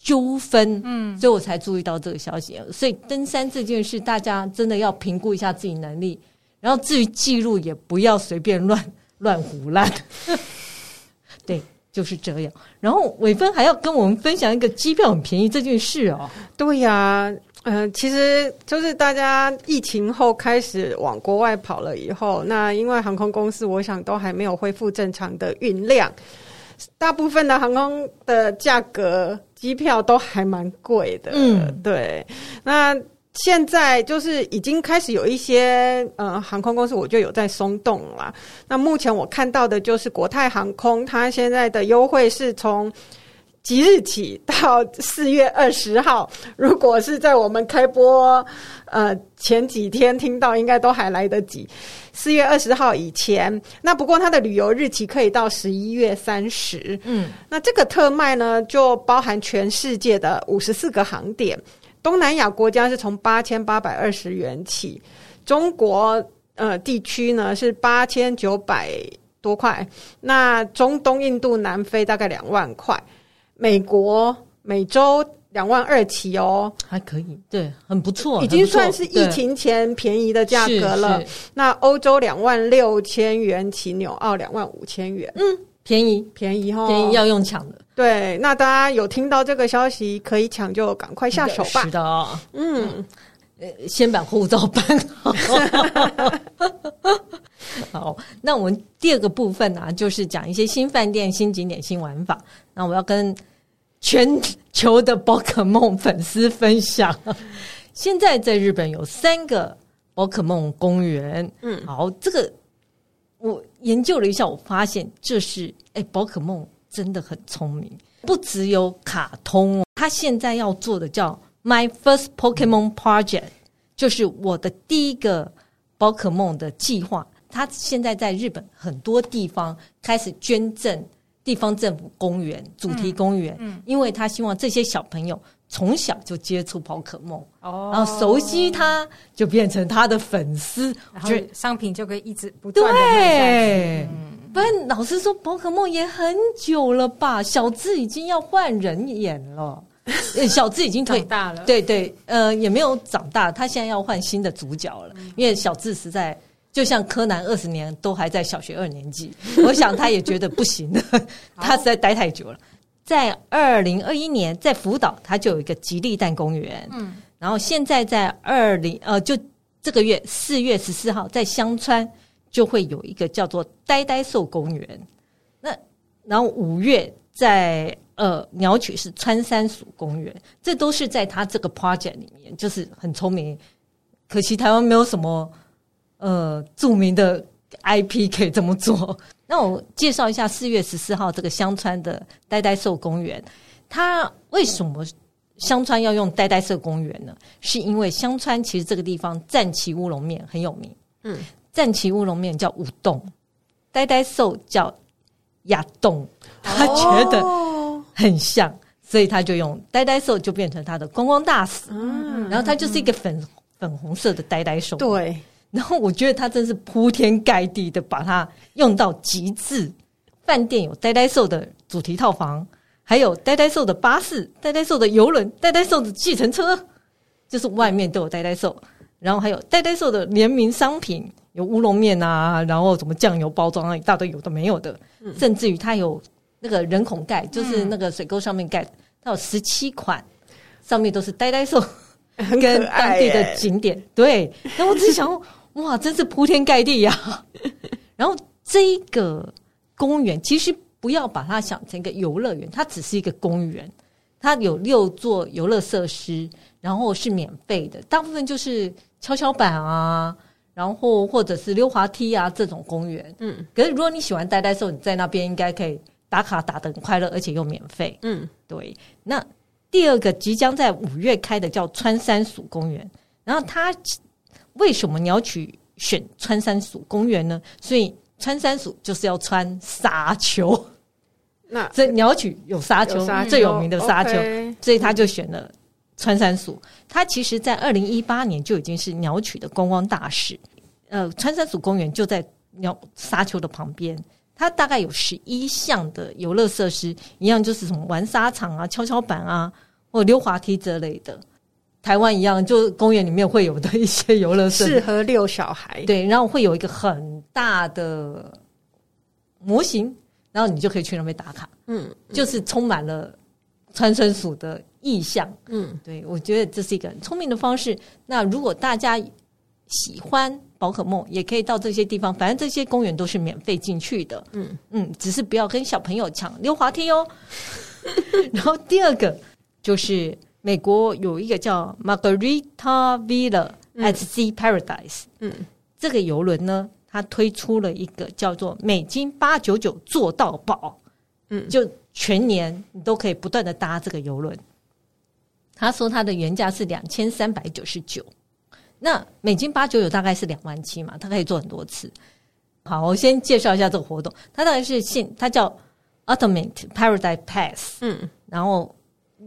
纠纷，嗯，所以我才注意到这个消息。所以登山这件事，大家真的要评估一下自己能力，然后至于记录，也不要随便乱乱胡乱。(laughs) 对，就是这样。然后伟芬还要跟我们分享一个机票很便宜这件事哦。对呀、啊。嗯、呃，其实就是大家疫情后开始往国外跑了以后，那因为航空公司我想都还没有恢复正常的运量，大部分的航空的价格机票都还蛮贵的。嗯，对。那现在就是已经开始有一些呃航空公司，我就有在松动了。那目前我看到的就是国泰航空，它现在的优惠是从。即日起到四月二十号，如果是在我们开播呃前几天听到，应该都还来得及。四月二十号以前，那不过它的旅游日期可以到十一月三十。嗯，那这个特卖呢，就包含全世界的五十四个航点，东南亚国家是从八千八百二十元起，中国呃地区呢是八千九百多块，那中东、印度、南非大概两万块。美国、每周两万二起哦，还可以，对，很不错，已经算是疫情前便宜的价格了。那欧洲两万六千元起，纽澳两万五千元，嗯，便宜，便宜哈，便宜要用抢的。对，那大家有听到这个消息可以抢，就赶快下手吧。是的，嗯，呃，先把护照办好。(laughs) 好，那我们第二个部分呢、啊，就是讲一些新饭店、新景点、新玩法。那我要跟全球的宝可梦粉丝分享，现在在日本有三个宝可梦公园。嗯，好，这个我研究了一下，我发现这是哎，宝可梦真的很聪明，不只有卡通哦，他现在要做的叫 My First Pokemon Project，就是我的第一个宝可梦的计划。他现在在日本很多地方开始捐赠地方政府公园、主题公园，嗯，因为他希望这些小朋友从小就接触宝可梦，哦，然后熟悉它，就变成他的粉丝，然后商品就可以一直不断的。不然，老实说，宝可梦也很久了吧？小智已经要换人演了，(laughs) 小智已经长大了，对对，呃，也没有长大，他现在要换新的主角了，嗯、因为小智实在。就像柯南二十年都还在小学二年级，(laughs) 我想他也觉得不行了，(laughs) 他实在待太久了。在二零二一年，在福岛他就有一个吉利蛋公园，嗯，然后现在在二零呃，就这个月四月十四号在香川就会有一个叫做呆呆兽公园。那然后五月在呃鸟取是穿山鼠公园，这都是在他这个 project 里面，就是很聪明。可惜台湾没有什么。呃，著名的 IP 可以这么做。那我介绍一下四月十四号这个香川的呆呆兽公园。它为什么香川要用呆呆兽公园呢？是因为香川其实这个地方战旗乌龙面很有名。嗯，战旗乌龙面叫五洞，呆呆兽叫亚洞，他觉得很像，哦、所以他就用呆呆兽就变成他的观光大使。嗯，然后他就是一个粉、嗯、粉红色的呆呆兽。对。然后我觉得他真是铺天盖地的把它用到极致。饭店有呆呆兽的主题套房，还有呆呆兽的巴士、呆呆兽的游轮、呆呆兽的计程车，就是外面都有呆呆兽。然后还有呆呆兽的联名商品，有乌龙面啊，然后什么酱油包装啊，一大堆有的没有的。嗯、甚至于它有那个人孔盖，就是那个水沟上面盖，它有十七款，上面都是呆呆兽 (laughs) 跟当地的景点。对，那我只是想。哇，真是铺天盖地呀、啊！(laughs) 然后这个公园其实不要把它想成一个游乐园，它只是一个公园。它有六座游乐设施，然后是免费的，大部分就是跷跷板啊，然后或者是溜滑梯啊这种公园。嗯，可是如果你喜欢呆呆兽，你在那边应该可以打卡打得很快乐，而且又免费。嗯，对。那第二个即将在五月开的叫穿山鼠公园，然后它。为什么鸟取选穿山鼠公园呢？所以穿山鼠就是要穿沙丘。那 (laughs) 这鸟取有沙丘，最有名的沙丘所以他就选了穿山鼠。他其实，在二零一八年就已经是鸟取的观光大使。呃，穿山鼠公园就在鸟沙丘的旁边，它大概有十一项的游乐设施，一样就是什么玩沙场啊、跷跷板啊，或溜滑梯之类的。台湾一样，就公园里面会有的一些游乐设施，适合遛小孩。对，然后会有一个很大的模型，然后你就可以去那边打卡。嗯，嗯，就是充满了穿山鼠的意象。嗯，对，我觉得这是一个很聪明的方式。那如果大家喜欢宝可梦，也可以到这些地方，反正这些公园都是免费进去的。嗯嗯，只是不要跟小朋友抢溜滑梯哦。(laughs) 然后第二个就是。美国有一个叫 Margarita Villa at Sea Paradise，嗯，嗯，这个游轮呢，它推出了一个叫做美金八九九做到宝，嗯，就全年你都可以不断的搭这个游轮。他说他的原价是两千三百九十九，那美金八九九大概是两万七嘛，它可以做很多次。好，我先介绍一下这个活动，它大概是现，它叫 Ultimate Paradise Pass，嗯，然后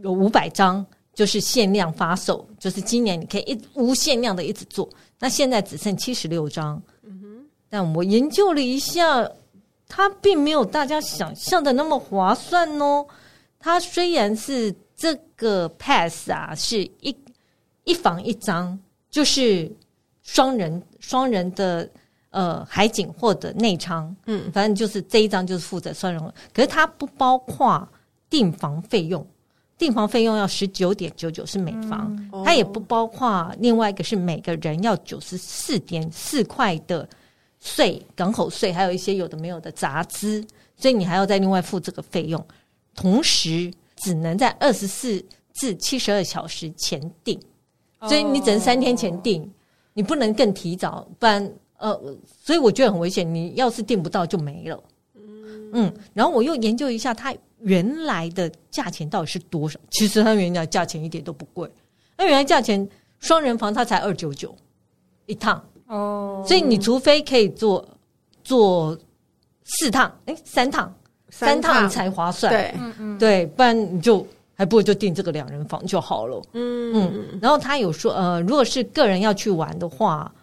有五百张。就是限量发售，就是今年你可以一无限量的一直做。那现在只剩七十六张，嗯哼。但我研究了一下，它并没有大家想象的那么划算哦。它虽然是这个 pass 啊，是一一房一张，就是双人双人的呃海景或者内舱，嗯，反正就是这一张就是负责双人，可是它不包括订房费用。订房费用要十九点九九是每房，嗯、它也不包括另外一个是每个人要九十四点四块的税，港口税，还有一些有的没有的杂支，所以你还要再另外付这个费用。同时，只能在二十四至七十二小时前订，所以你只能三天前订，你不能更提早，不然呃，所以我觉得很危险。你要是订不到就没了。嗯，嗯，然后我又研究一下它。原来的价钱到底是多少？其实它原来价钱一点都不贵。那原来价钱双人房它才二九九一趟哦，所以你除非可以坐坐四趟，哎，三趟，三趟才划算。对，嗯嗯，对，不然你就还不如就订这个两人房就好了。嗯嗯。然后他有说，呃，如果是个人要去玩的话，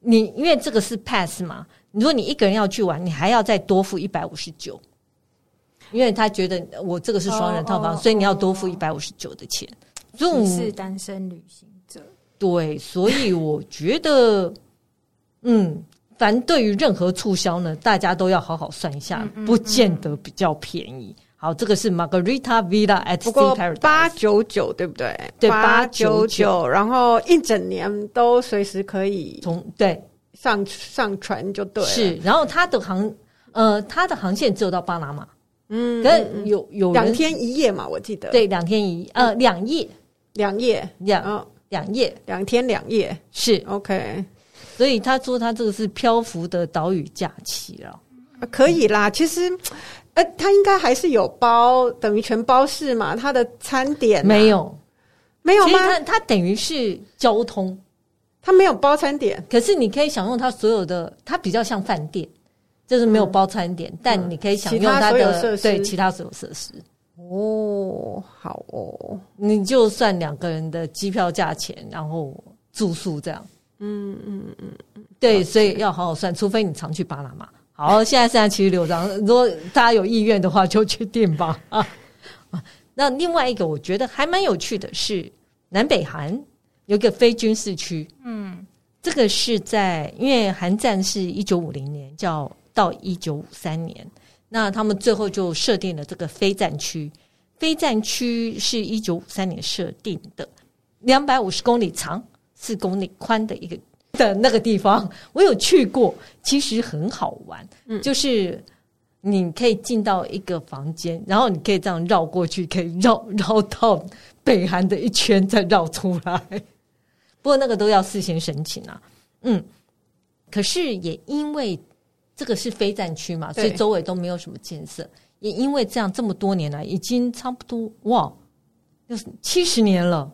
你因为这个是 pass 嘛，如果你一个人要去玩，你还要再多付一百五十九，因为他觉得我这个是双人套房，哦哦、所以你要多付一百五十九的钱。你是单身旅行者，对，所以我觉得，(laughs) 嗯，凡对于任何促销呢，大家都要好好算一下，嗯嗯嗯、不见得比较便宜。好，这个是 Margarita Villa at Sea Paradise，八九九，对不对？对，八九九，然后一整年都随时可以从对。上上船就对了。是，然后它的航呃，它的航线只有到巴拿马，嗯，有有两天一夜嘛，我记得，对，两天一呃两夜。两夜，两两夜，两天两夜。是。OK，所以他说他这个是漂浮的岛屿假期了，可以啦。其实，呃，他应该还是有包，等于全包式嘛。他的餐点没有，没有吗？他他等于是交通，他没有包餐点。可是你可以享用他所有的，他比较像饭店，就是没有包餐点，但你可以享用他的对其他所有设施。哦，好哦，你就算两个人的机票价钱，然后住宿这样，嗯嗯嗯嗯，对，所以要好好算，除非你常去巴拿马。好，现在三百七十六张，如果大家有意愿的话，就去订吧啊。(laughs) 那另外一个我觉得还蛮有趣的是，南北韩有个非军事区，嗯，这个是在因为韩战是一九五零年，叫到一九五三年。那他们最后就设定了这个非战区，非战区是一九五三年设定的，两百五十公里长，四公里宽的一个的那个地方，我有去过，其实很好玩，嗯，就是你可以进到一个房间，然后你可以这样绕过去，可以绕 (laughs) 绕到北韩的一圈，再绕出来。不过那个都要事先申请啊，嗯，可是也因为。这个是非战区嘛，所以周围都没有什么建设。也因为这样，这么多年来，已经差不多哇，就是七十年了。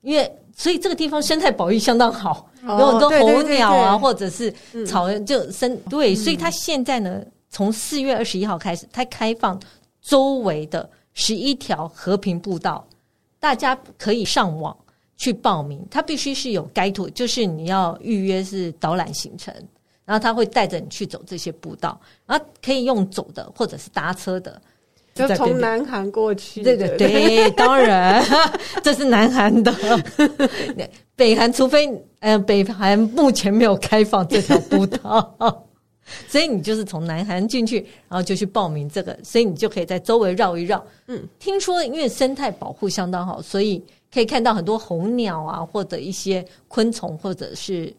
因为所以这个地方生态保育相当好，哦、有很多候鸟啊，或者是草原就生、嗯、对。所以它现在呢，从四月二十一号开始，它开放周围的十一条和平步道，大家可以上网去报名。它必须是有 guide 就是你要预约是导览行程。然后他会带着你去走这些步道，然后可以用走的或者是搭车的，就从南韩过去。对对对，当然 (laughs) 这是南韩的。(laughs) (laughs) 北韩除非呃北韩目前没有开放这条步道，(laughs) 所以你就是从南韩进去，然后就去报名这个，所以你就可以在周围绕一绕。嗯，听说因为生态保护相当好，所以可以看到很多候鸟啊，或者一些昆虫，或者是。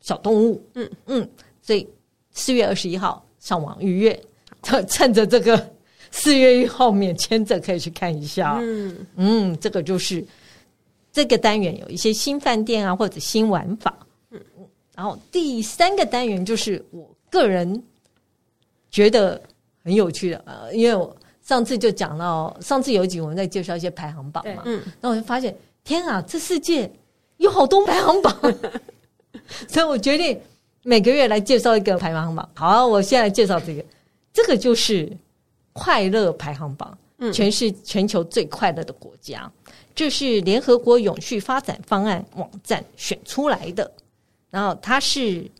小动物，嗯嗯，所以四月二十一号上网预约，(laughs) 趁着这个四月一号免签证可以去看一下。嗯嗯，这个就是这个单元有一些新饭店啊，或者新玩法。嗯嗯，然后第三个单元就是我个人觉得很有趣的，呃，因为我上次就讲到，上次有一集我们在介绍一些排行榜嘛，嗯，那我就发现，天啊，这世界有好多排行榜。(laughs) 所以我决定每个月来介绍一个排行榜。好，我现在来介绍这个，这个就是快乐排行榜，全是全球最快乐的国家。这是联合国永续发展方案网站选出来的。然后它是，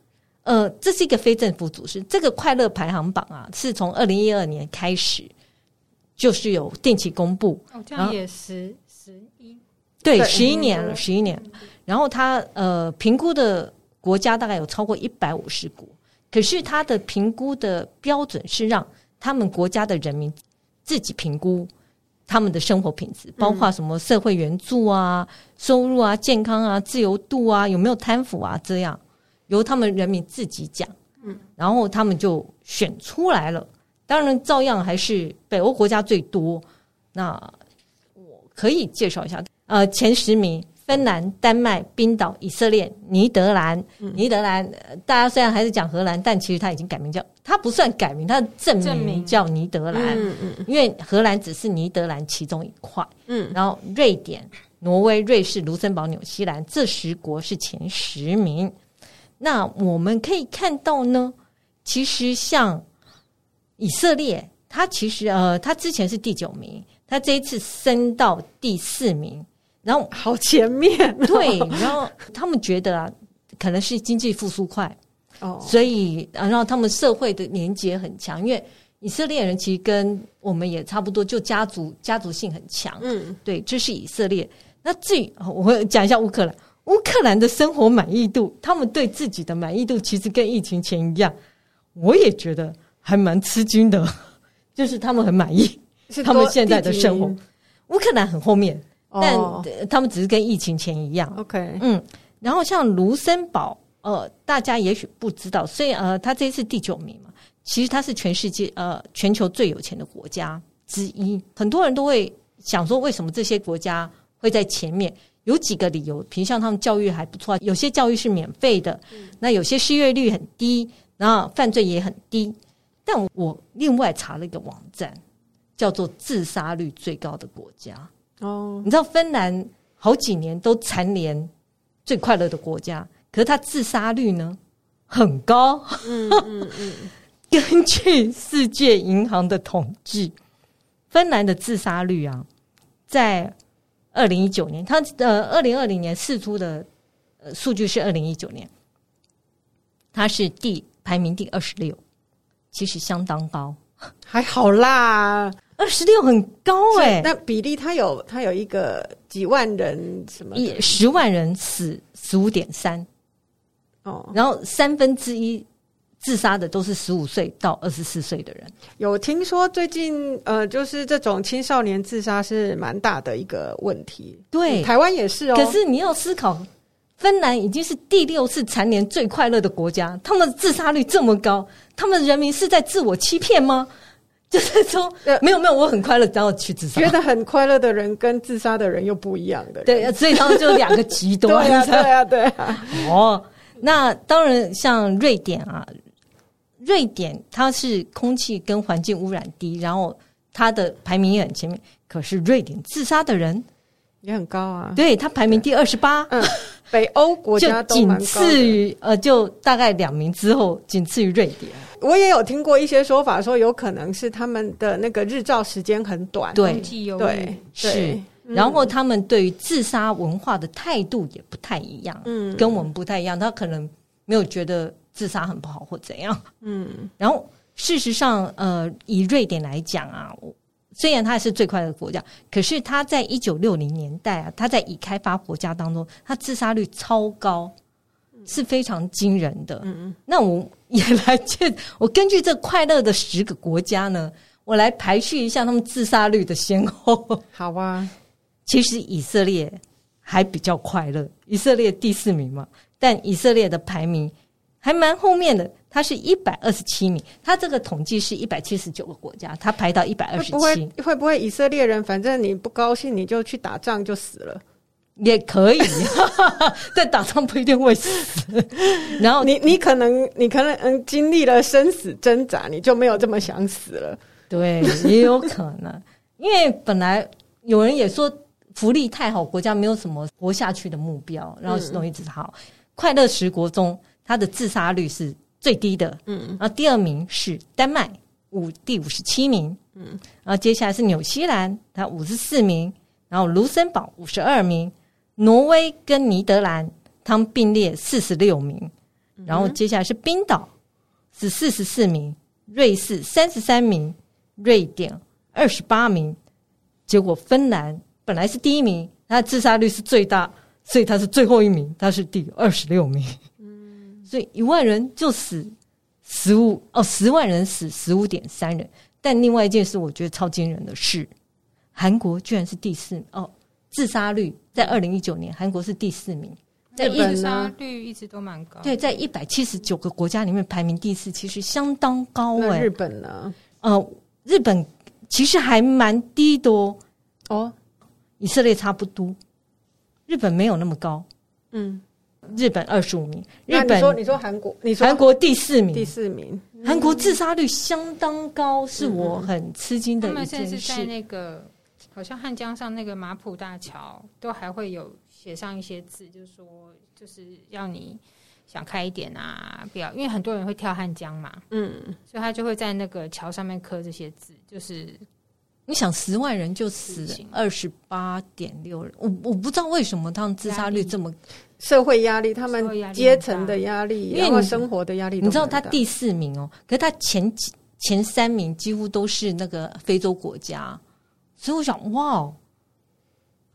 呃，这是一个非政府组织。这个快乐排行榜啊，是从二零一二年开始，就是有定期公布。哦，这样也十十一，对，十一年了，十一年。然后他呃评估的国家大概有超过一百五十国，可是他的评估的标准是让他们国家的人民自己评估他们的生活品质，包括什么社会援助啊、收入啊、健康啊、自由度啊、有没有贪腐啊，这样由他们人民自己讲。嗯，然后他们就选出来了。当然，照样还是北欧国家最多。那我可以介绍一下，呃，前十名。芬兰、丹麦、冰岛、以色列、尼德兰。尼德兰，大家虽然还是讲荷兰，但其实它已经改名叫，它不算改名，它的正名叫尼德兰。嗯嗯，因为荷兰只是尼德兰其中一块。嗯，然后瑞典、挪威、瑞士、卢森堡、纽西兰这十国是前十名。那我们可以看到呢，其实像以色列，他其实呃，他之前是第九名，他这一次升到第四名，然后好前面，哦。对，然后他们觉得啊，可能是经济复苏快哦，所以然后他们社会的连结很强，因为以色列人其实跟我们也差不多，就家族家族性很强。嗯，对，这是以色列。那至于我会讲一下乌克兰，乌克兰的生活满意度，他们对自己的满意度其实跟疫情前一样，我也觉得还蛮吃惊的，就是他们很满意他们现在的生活。乌克兰很后面，但他们只是跟疫情前一样。OK，嗯，然后像卢森堡，呃，大家也许不知道，所以呃，他这一次第九名嘛。其实它是全世界呃全球最有钱的国家之一，很多人都会想说，为什么这些国家会在前面？有几个理由，比如像他们教育还不错，有些教育是免费的，那有些失业率很低，然后犯罪也很低。但我另外查了一个网站，叫做自杀率最高的国家哦，你知道芬兰好几年都蝉联最快乐的国家，可是它自杀率呢很高，嗯嗯嗯。(laughs) 根据世界银行的统计，芬兰的自杀率啊，在二零一九年，它呃二零二零年释出的呃数据是二零一九年，它是第排名第二十六，其实相当高，还好啦，二十六很高哎、欸，那比例它有它有一个几万人什么十万人死十五点三哦，然后三分之一。自杀的都是十五岁到二十四岁的人。有听说最近呃，就是这种青少年自杀是蛮大的一个问题。对，台湾也是哦。可是你要思考，芬兰已经是第六次蝉联最快乐的国家，他们自杀率这么高，他们人民是在自我欺骗吗？就是说，没有没有，我很快乐，然后去自杀。觉得很快乐的人跟自杀的人又不一样的人。对，所以他们就两个极端。(laughs) 对啊，对啊，对啊。哦，那当然，像瑞典啊。瑞典它是空气跟环境污染低，然后它的排名也很前面。可是瑞典自杀的人也很高啊，对，它排名第二十八。嗯，北欧国家都仅次于呃，就大概两名之后，仅次于瑞典。我也有听过一些说法，说有可能是他们的那个日照时间很短，对，对，是。然后他们对于自杀文化的态度也不太一样，嗯，跟我们不太一样，他可能没有觉得。自杀很不好或怎样？嗯，然后事实上，呃，以瑞典来讲啊，虽然它是最快乐的国家，可是它在一九六零年代啊，它在已开发国家当中，它自杀率超高，是非常惊人的。嗯嗯，那我也来见，我根据这快乐的十个国家呢，我来排序一下他们自杀率的先后。好啊，(laughs) 其实以色列还比较快乐，以色列第四名嘛，但以色列的排名。还蛮后面的，他是一百二十七名。它这个统计是一百七十九个国家，它排到一百二十七。会不会会不会以色列人，反正你不高兴，你就去打仗就死了，也可以。(laughs) 但打仗不一定会死。(laughs) 然后你你可能你可能嗯经历了生死挣扎，你就没有这么想死了。对，也有可能，因为本来有人也说福利太好，国家没有什么活下去的目标，然后容易自杀。嗯、快乐十国中。他的自杀率是最低的，嗯，然后第二名是丹麦，五第五十七名，嗯，然后接下来是纽西兰，它五十四名，然后卢森堡五十二名，挪威跟尼德兰他们并列四十六名，然后接下来是冰岛是四十四名，瑞士三十三名，瑞典二十八名，结果芬兰本来是第一名，它的自杀率是最大，所以它是最后一名，它是第二十六名。所以一万人就死十五哦，十万人死十五点三人。但另外一件事，我觉得超惊人的是，韩国居然是第四哦，自杀率在二零一九年，韩国是第四名，在自杀率一直都蛮高。对，在一百七十九个国家里面排名第四，其实相当高哎。日本呢？呃，日本其实还蛮低的哦。哦，以色列差不多，日本没有那么高。嗯。日本二十五名，日本你说你说韩国，你说韩国第四名，第四名，韩国自杀率相当高，是我很吃惊的一件事。他们现在是在那个好像汉江上那个马浦大桥，都还会有写上一些字，就是说就是要你想开一点啊，不要，因为很多人会跳汉江嘛，嗯，所以他就会在那个桥上面刻这些字，就是你想十万人就死二十八点六人，我我不知道为什么他们自杀率这么，社会压力，他们阶层的压力，因为生活的压力，你知道他第四名哦，可是他前几前三名几乎都是那个非洲国家，所以我想哇。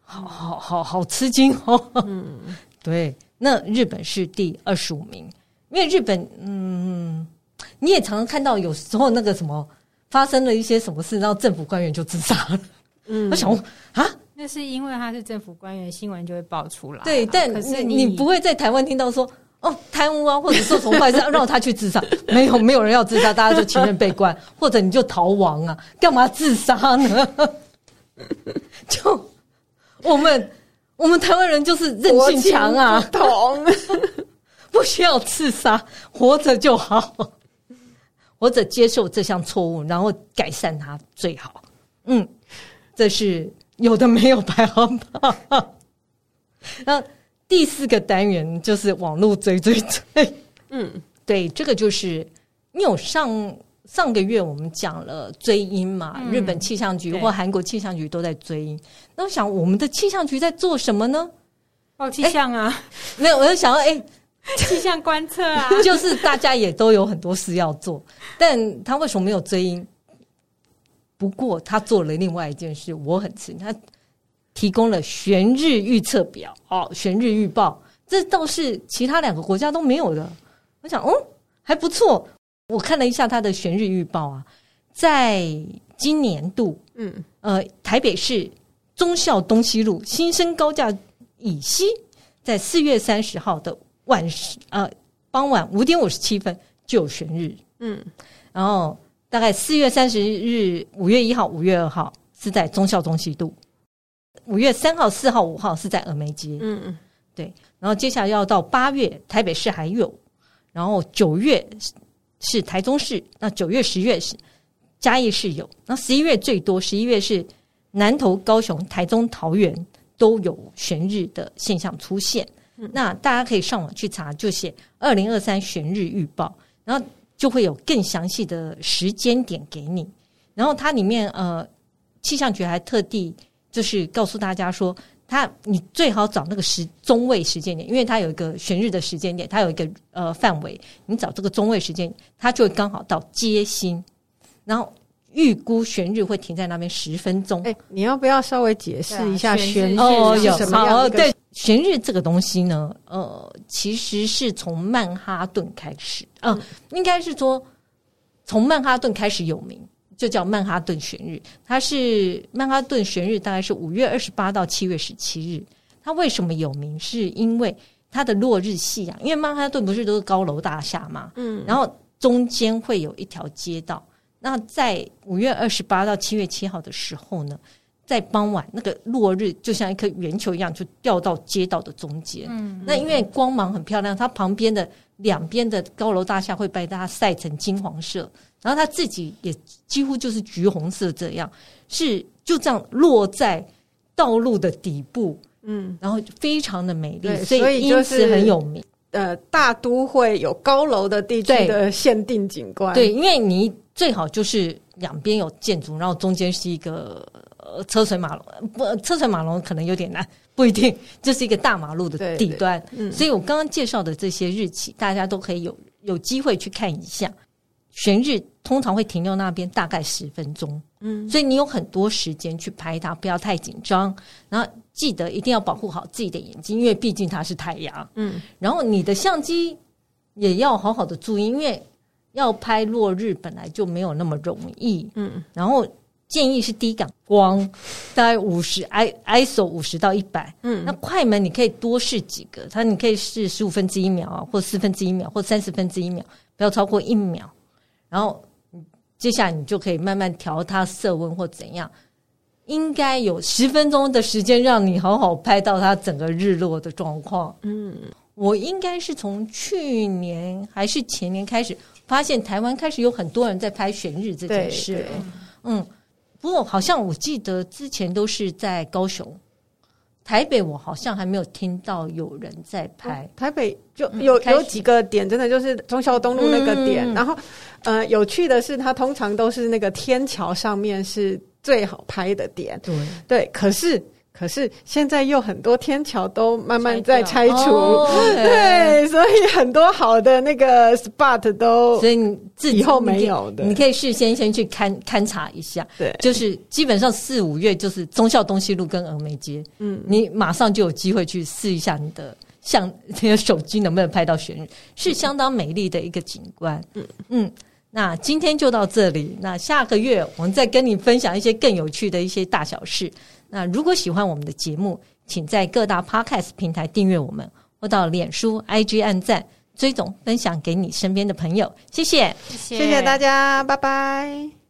好好好好吃惊哦！嗯，对，那日本是第二十五名，因为日本，嗯，你也常常看到有时候那个什么发生了一些什么事，然后政府官员就自杀了。嗯，我想啊，那是因为他是政府官员，新闻就会爆出来。对，但你，你不会在台湾听到说哦贪污啊，或者做什么坏事 (laughs) 让他去自杀，没有，没有人要自杀，大家就情愿被关，(laughs) 或者你就逃亡啊，干嘛自杀呢？(laughs) 就。我们我们台湾人就是韧性强啊，不同不需要自杀，活着就好，活着接受这项错误，然后改善它最好。嗯，这是有的没有排行榜。(laughs) 那第四个单元就是网络追追追。嗯，对，这个就是你有上。上个月我们讲了追音嘛，嗯、日本气象局或韩国气象局都在追音。那我想，我们的气象局在做什么呢？报气象啊？欸、没有，我就想到，哎、欸，(laughs) 气象观测啊，(laughs) 就是大家也都有很多事要做，但他为什么没有追鹰？不过他做了另外一件事，我很吃惊，他提供了悬日预测表，哦，悬日预报，这倒是其他两个国家都没有的。我想，哦，还不错。我看了一下他的悬日预报啊，在今年度，嗯，呃，台北市忠孝东西路新生高架以西，在四月三十号的晚时，呃，傍晚五点五十七分就有悬日，嗯，然后大概四月三十日，五月一号、五月二号是在忠孝中西路，五月三号、四号、五号是在峨眉街，嗯嗯，对，然后接下来要到八月，台北市还有，然后九月。是台中市，那九月、十月是嘉义市有，那十一月最多，十一月是南投、高雄、台中、桃园都有悬日的现象出现。嗯、那大家可以上网去查，就写二零二三悬日预报，然后就会有更详细的时间点给你。然后它里面呃，气象局还特地就是告诉大家说。它，你最好找那个时中位时间点，因为它有一个旋日的时间点，它有一个呃范围，你找这个中位时间，它就会刚好到街心，然后预估悬日会停在那边十分钟。哎，你要不要稍微解释一下悬日哦？有什么样？对，悬日这个东西呢，呃，其实是从曼哈顿开始，嗯、呃，应该是说从曼哈顿开始有名。就叫曼哈顿悬日，它是曼哈顿悬日，大概是五月二十八到七月十七日。它为什么有名？是因为它的落日夕阳，因为曼哈顿不是都是高楼大厦嘛，嗯，然后中间会有一条街道。那在五月二十八到七月七号的时候呢，在傍晚那个落日就像一颗圆球一样，就掉到街道的中间。嗯，那因为光芒很漂亮，它旁边的两边的高楼大厦会被大家晒成金黄色。然后它自己也几乎就是橘红色这样，是就这样落在道路的底部，嗯，然后非常的美丽，所以因此很有名。呃，大都会有高楼的地区的限定景观，对，因为你最好就是两边有建筑，然后中间是一个呃车水马龙，不，车水马龙可能有点难，不一定，这是一个大马路的底端。嗯，所以我刚刚介绍的这些日期，大家都可以有有机会去看一下。悬日通常会停留那边大概十分钟，嗯，所以你有很多时间去拍它，不要太紧张。然后记得一定要保护好自己的眼睛，因为毕竟它是太阳，嗯。然后你的相机也要好好的注意，因为要拍落日本来就没有那么容易，嗯。然后建议是低感光，大概五十 i ISO 五十到一百，嗯。那快门你可以多试几个，它你可以试十五分之一秒啊，或四分之一秒，或三十分之一秒，不要超过一秒。然后，接下来你就可以慢慢调它色温或怎样，应该有十分钟的时间让你好好拍到它整个日落的状况。嗯，我应该是从去年还是前年开始发现台湾开始有很多人在拍悬日这件事。嗯，不过好像我记得之前都是在高雄台北我好像还没有听到有人在拍。哦、台北就有、嗯、有几个点，真的就是忠孝东路那个点。嗯、然后，呃，有趣的是，它通常都是那个天桥上面是最好拍的点。对对，可是。可是现在又很多天桥都慢慢在拆除，哦、(laughs) 对，所以很多好的那个 spot 都，所以你自己以后没有的，你可以事先先去勘勘察一下。对，就是基本上四五月就是忠孝东西路跟峨眉街，嗯，你马上就有机会去试一下你的像，(laughs) 你的手机能不能拍到旋律，是相当美丽的一个景观。嗯。嗯，那今天就到这里，那下个月我们再跟你分享一些更有趣的一些大小事。那如果喜欢我们的节目，请在各大 Podcast 平台订阅我们，或到脸书、IG 按赞、追踪、分享给你身边的朋友。谢谢，谢谢，谢谢大家，拜拜。